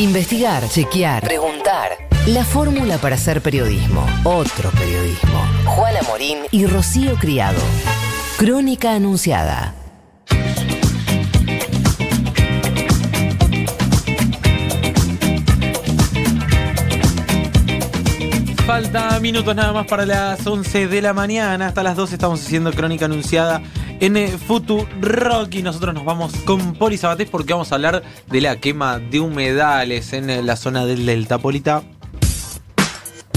Investigar, chequear, preguntar. La fórmula para hacer periodismo. Otro periodismo. Juana Morín y Rocío Criado. Crónica Anunciada. Falta minutos nada más para las 11 de la mañana. Hasta las 12 estamos haciendo crónica anunciada en Futu Rock y nosotros nos vamos con Poli Sabatés porque vamos a hablar de la quema de humedales en la zona del Delta Polita.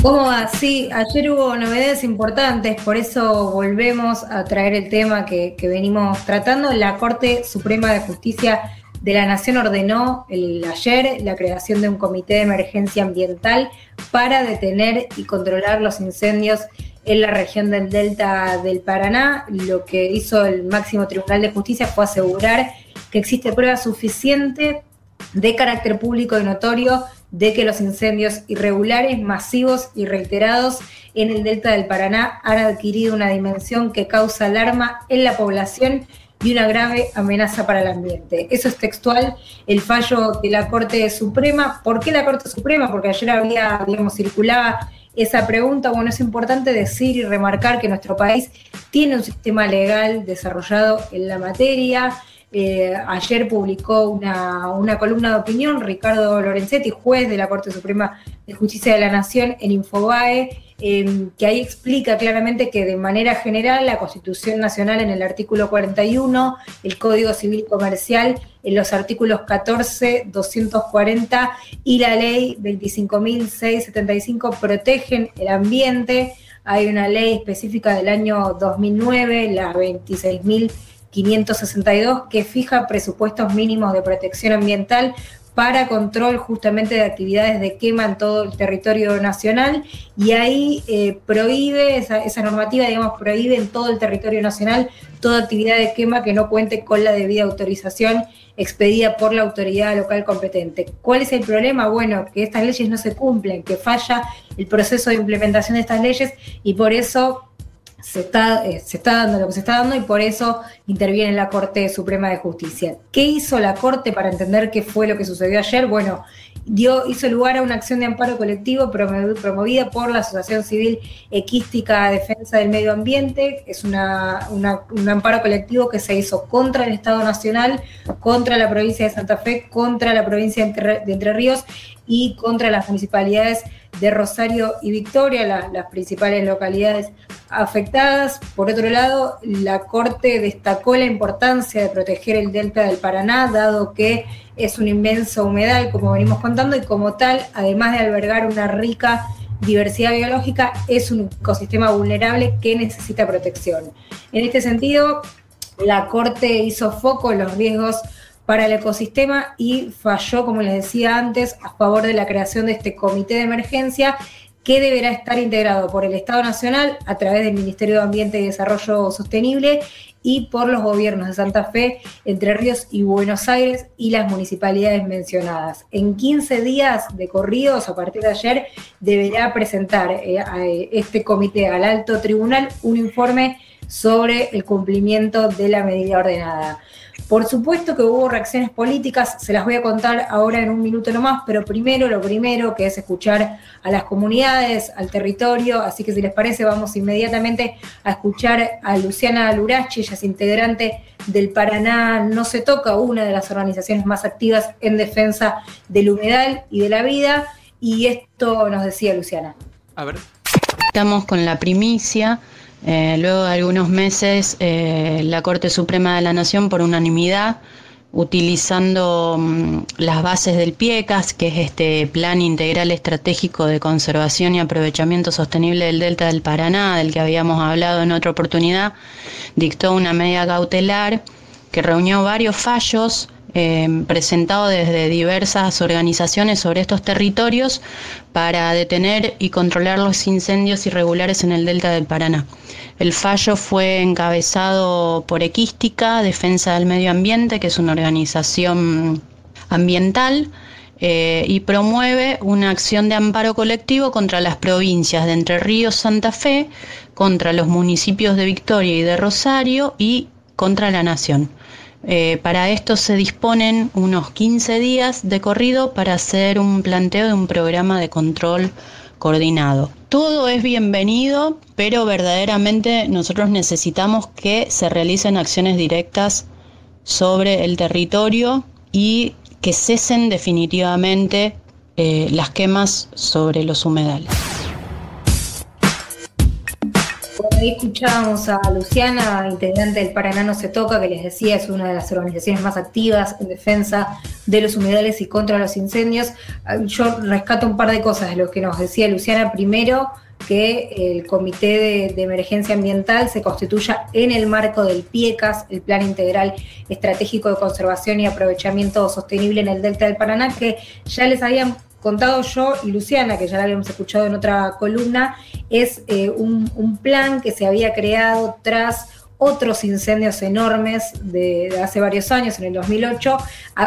¿Cómo va? Sí, ayer hubo novedades importantes, por eso volvemos a traer el tema que, que venimos tratando. La Corte Suprema de Justicia de la Nación ordenó el, ayer la creación de un comité de emergencia ambiental para detener y controlar los incendios en la región del Delta del Paraná. Lo que hizo el máximo Tribunal de Justicia fue asegurar que existe prueba suficiente de carácter público y notorio de que los incendios irregulares, masivos y reiterados en el delta del Paraná han adquirido una dimensión que causa alarma en la población y una grave amenaza para el ambiente. Eso es textual el fallo de la Corte Suprema. ¿Por qué la Corte Suprema? Porque ayer había, digamos, circulaba esa pregunta. Bueno, es importante decir y remarcar que nuestro país tiene un sistema legal desarrollado en la materia. Eh, ayer publicó una, una, columna de opinión Ricardo Lorenzetti, juez de la Corte Suprema de Justicia de la Nación en Infobae, Em, que ahí explica claramente que de manera general la Constitución Nacional en el artículo 41, el Código Civil Comercial en los artículos 14, 240 y la ley 25.675 protegen el ambiente. Hay una ley específica del año 2009, la 26.562, que fija presupuestos mínimos de protección ambiental para control justamente de actividades de quema en todo el territorio nacional y ahí eh, prohíbe, esa, normativa, digamos, prohíbe en todo el territorio nacional toda actividad de quema que no cuente con la debida autorización expedida por la autoridad local competente. ¿Cuál es el problema? Bueno, que estas leyes no se cumplen, que falla el proceso de implementación de estas leyes y por eso se está, eh, se está dando lo que se está dando y por eso interviene la Corte Suprema de Justicia. ¿Qué hizo la Corte para entender qué fue lo que sucedió ayer? Bueno, dio, hizo lugar a una acción de amparo colectivo promovida por la Asociación Civil Equística Defensa del Medio Ambiente. Es una, un amparo colectivo que se hizo contra el Estado Nacional, contra la provincia de Santa Fe, contra la provincia de Entre Ríos y contra las municipalidades de Rosario y Victoria, las principales localidades afectadas. Por otro lado, la Corte destacó la importancia de proteger el delta del Paraná, dado que es un inmenso humedal, como venimos contando, y como tal, además de albergar una rica diversidad biológica, es un ecosistema vulnerable que necesita protección. En este sentido, la Corte hizo foco en los riesgos para el ecosistema y falló, como les decía antes, a favor de la creación de este comité de emergencia que deberá estar integrado por el Estado Nacional a través del Ministerio de Ambiente y Desarrollo Sostenible y por los gobiernos de Santa Fe, Entre Ríos y Buenos Aires y las municipalidades mencionadas. En 15 días de corridos, a partir de ayer, deberá presentar eh, a este comité al alto tribunal un informe sobre el cumplimiento de la medida ordenada. Por supuesto que hubo reacciones políticas, se las voy a contar ahora en un minuto nomás, pero primero lo primero que es escuchar a las comunidades, al territorio, así que si les parece vamos inmediatamente a escuchar a Luciana Lurachi, ella es integrante del Paraná No se toca, una de las organizaciones más activas en defensa del humedal y de la vida, y esto nos decía Luciana. A ver. Estamos con la primicia eh, luego de algunos meses, eh, la Corte Suprema de la Nación, por unanimidad, utilizando mm, las bases del PIECAS, que es este Plan Integral Estratégico de Conservación y Aprovechamiento Sostenible del Delta del Paraná, del que habíamos hablado en otra oportunidad, dictó una medida cautelar que reunió varios fallos eh, presentado desde diversas organizaciones sobre estos territorios para detener y controlar los incendios irregulares en el delta del Paraná. El fallo fue encabezado por Equística, Defensa del Medio Ambiente, que es una organización ambiental, eh, y promueve una acción de amparo colectivo contra las provincias de Entre Ríos, Santa Fe, contra los municipios de Victoria y de Rosario y contra la Nación. Eh, para esto se disponen unos 15 días de corrido para hacer un planteo de un programa de control coordinado. Todo es bienvenido, pero verdaderamente nosotros necesitamos que se realicen acciones directas sobre el territorio y que cesen definitivamente eh, las quemas sobre los humedales. Escuchábamos a Luciana, integrante del Paraná No Se Toca, que les decía es una de las organizaciones más activas en defensa de los humedales y contra los incendios. Ah, yo rescato un par de cosas de lo que nos decía Luciana. Primero, que el Comité de, Emergencia Ambiental se constituya en el marco del PIECAS, el Plan Integral Estratégico de Conservación y Aprovechamiento Sostenible en el Delta del Paraná, que ya les habían contado yo y Luciana, que ya la habíamos escuchado en otra columna, es eh, un, un plan que se había creado tras otros incendios enormes de, hace varios años, en el 2008,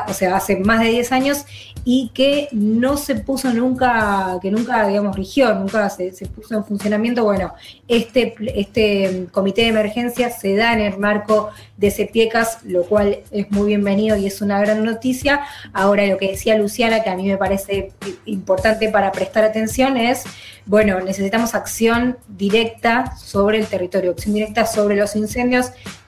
o sea, hace más de 10 años, y que no se puso nunca, que nunca, digamos, rigió, nunca se, puso en funcionamiento. Bueno, este, este comité de emergencia se da en el marco de CEPIECAS, lo cual es muy bienvenido y es una gran noticia. Ahora, lo que decía Luciana, que a mí me parece importante para prestar atención, es bueno, necesitamos acción directa sobre el territorio, acción directa sobre los incendios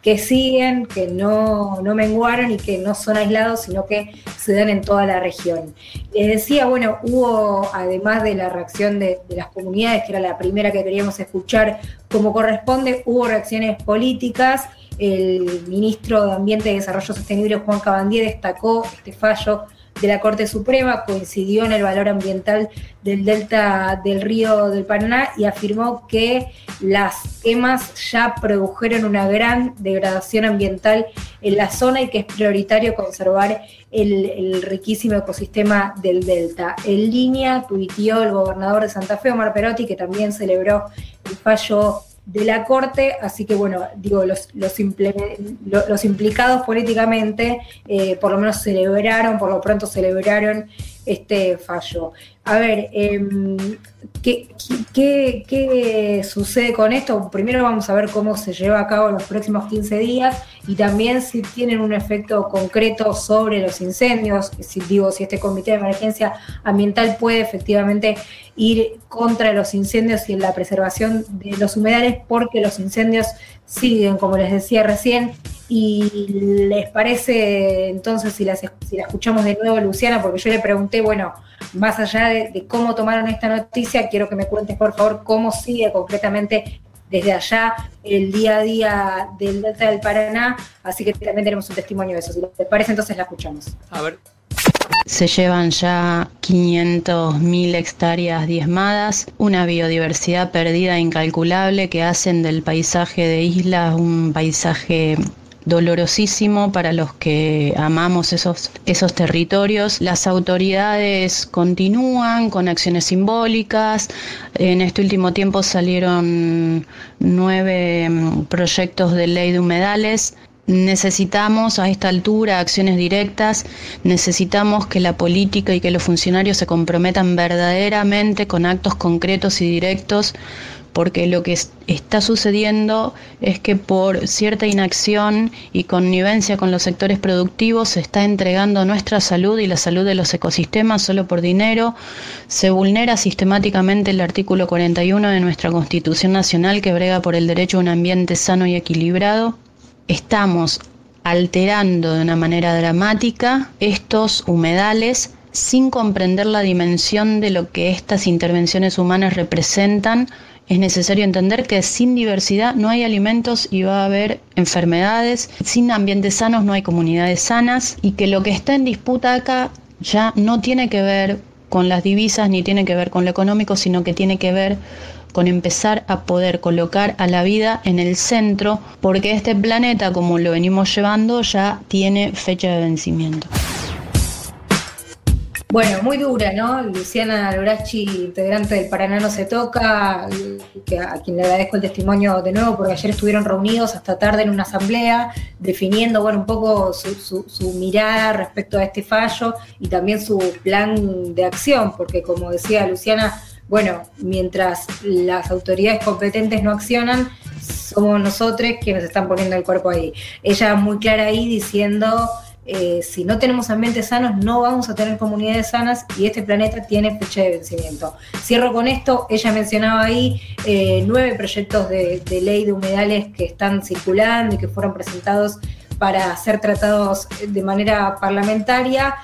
que siguen, que no, no menguaron y que no son aislados, sino que se dan en toda la región. Les decía, bueno, hubo, además de la reacción de, de las comunidades, que era la primera que queríamos escuchar como corresponde, hubo reacciones políticas. El ministro de Ambiente y Desarrollo Sostenible, Juan Cabandier, destacó este fallo de la Corte Suprema, coincidió en el valor ambiental del delta del río del Paraná y afirmó que las quemas ya produjeron una gran degradación ambiental en la zona y que es prioritario conservar el, riquísimo ecosistema del delta. En línea tuiteó el gobernador de Santa Fe, Omar Perotti, que también celebró el fallo de la Corte, así que bueno, digo, los, los, implicados políticamente eh, por lo menos celebraron, por lo pronto celebraron este fallo. A ver, em, ¿qué, qué, sucede con esto? Primero vamos a ver cómo se lleva a cabo en los próximos 15 días y también si tienen un efecto concreto sobre los incendios, si digo, si este comité de emergencia ambiental puede efectivamente ir contra los incendios y la preservación de los humedales, porque los incendios siguen, como les decía recién, y les parece entonces, si, las, si la escuchamos de nuevo, Luciana, porque yo le pregunté, bueno, más allá de, cómo tomaron esta noticia, quiero que me cuentes, por favor, cómo sigue concretamente desde allá el día a día del Delta del Paraná, así que también tenemos un testimonio de eso. Si les parece, entonces la escuchamos. A ver. Se llevan ya 500.000 hectáreas diezmadas, una biodiversidad perdida incalculable que hacen del paisaje de islas un paisaje dolorosísimo para los que amamos esos, esos territorios. Las autoridades continúan con acciones simbólicas. En este último tiempo salieron nueve mm, proyectos de ley de humedales Necesitamos a esta altura acciones directas, necesitamos que la política y que los funcionarios se comprometan verdaderamente con actos concretos y directos porque lo que está sucediendo es que por cierta inacción y connivencia con los sectores productivos se está entregando nuestra salud y la salud de los ecosistemas solo por dinero, se vulnera sistemáticamente el artículo 41 de nuestra Constitución Nacional que brega por el derecho a un ambiente sano y equilibrado, estamos alterando de una manera dramática estos humedales sin comprender la dimensión de lo que estas intervenciones humanas representan es necesario entender que sin diversidad no hay alimentos y va a haber enfermedades, sin ambientes sanos no hay comunidades sanas y que lo que está en disputa acá ya no tiene que ver con las divisas ni tiene que ver con lo económico, sino que tiene que ver con empezar a poder colocar a la vida en el centro, porque este planeta, como lo venimos llevando, ya tiene fecha de vencimiento. Bueno, muy dura, ¿no? Luciana Lorachi, integrante del Paraná No Se Toca, que a quien le agradezco el testimonio de nuevo, porque ayer estuvieron reunidos hasta tarde en una asamblea, definiendo, bueno, un poco su, su mirada respecto a este fallo y también su plan de acción, porque como decía Luciana, bueno, mientras las autoridades competentes no accionan, somos nosotros quienes están poniendo el cuerpo ahí. Ella muy clara ahí diciendo eh, si no tenemos ambientes sanos, no vamos a tener comunidades sanas y este planeta tiene fecha de vencimiento. Cierro con esto, ella mencionaba ahí eh, nueve proyectos de, ley de humedales que están circulando y que fueron presentados para ser tratados de manera parlamentaria.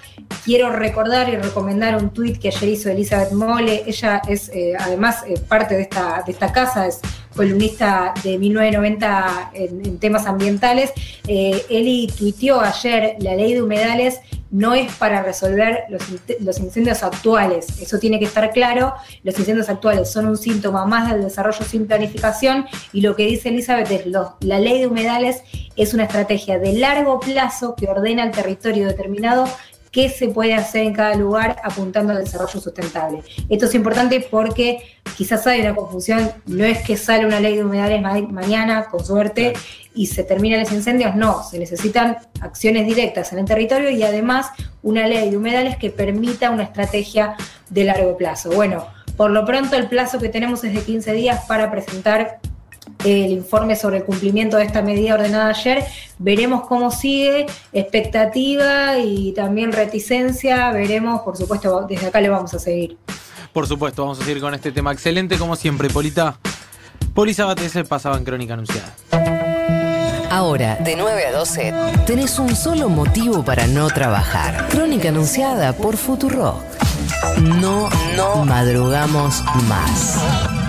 Quiero recordar y recomendar un tuit que ayer hizo Elizabeth Mole. Ella es eh, además parte de esta, de esta casa, es columnista de 1990 en, temas ambientales, eh, Eli tuiteó ayer, la ley de humedales no es para resolver los, incendios actuales, eso tiene que estar claro, los incendios actuales son un síntoma más del desarrollo sin planificación y lo que dice Elizabeth es la ley de humedales es una estrategia de largo plazo que ordena el territorio determinado qué se puede hacer en cada lugar apuntando al desarrollo sustentable. Esto es importante porque quizás hay una confusión, no es que sale una ley de humedales mañana, con suerte, y se terminan los incendios, no, se necesitan acciones directas en el territorio y además una ley de humedales que permita una estrategia de largo plazo. Bueno, por lo pronto el plazo que tenemos es de 15 días para presentar el informe sobre el cumplimiento de esta medida ordenada ayer. Veremos cómo sigue, expectativa y también reticencia. Veremos, por supuesto, desde acá le vamos a seguir. Por supuesto, vamos a seguir con este tema. Excelente, como siempre, Polita. Poli se pasaba en Crónica Anunciada. Ahora, de 9 a 12, tenés un solo motivo para no trabajar. Crónica Anunciada por Futuro. No, no madrugamos más.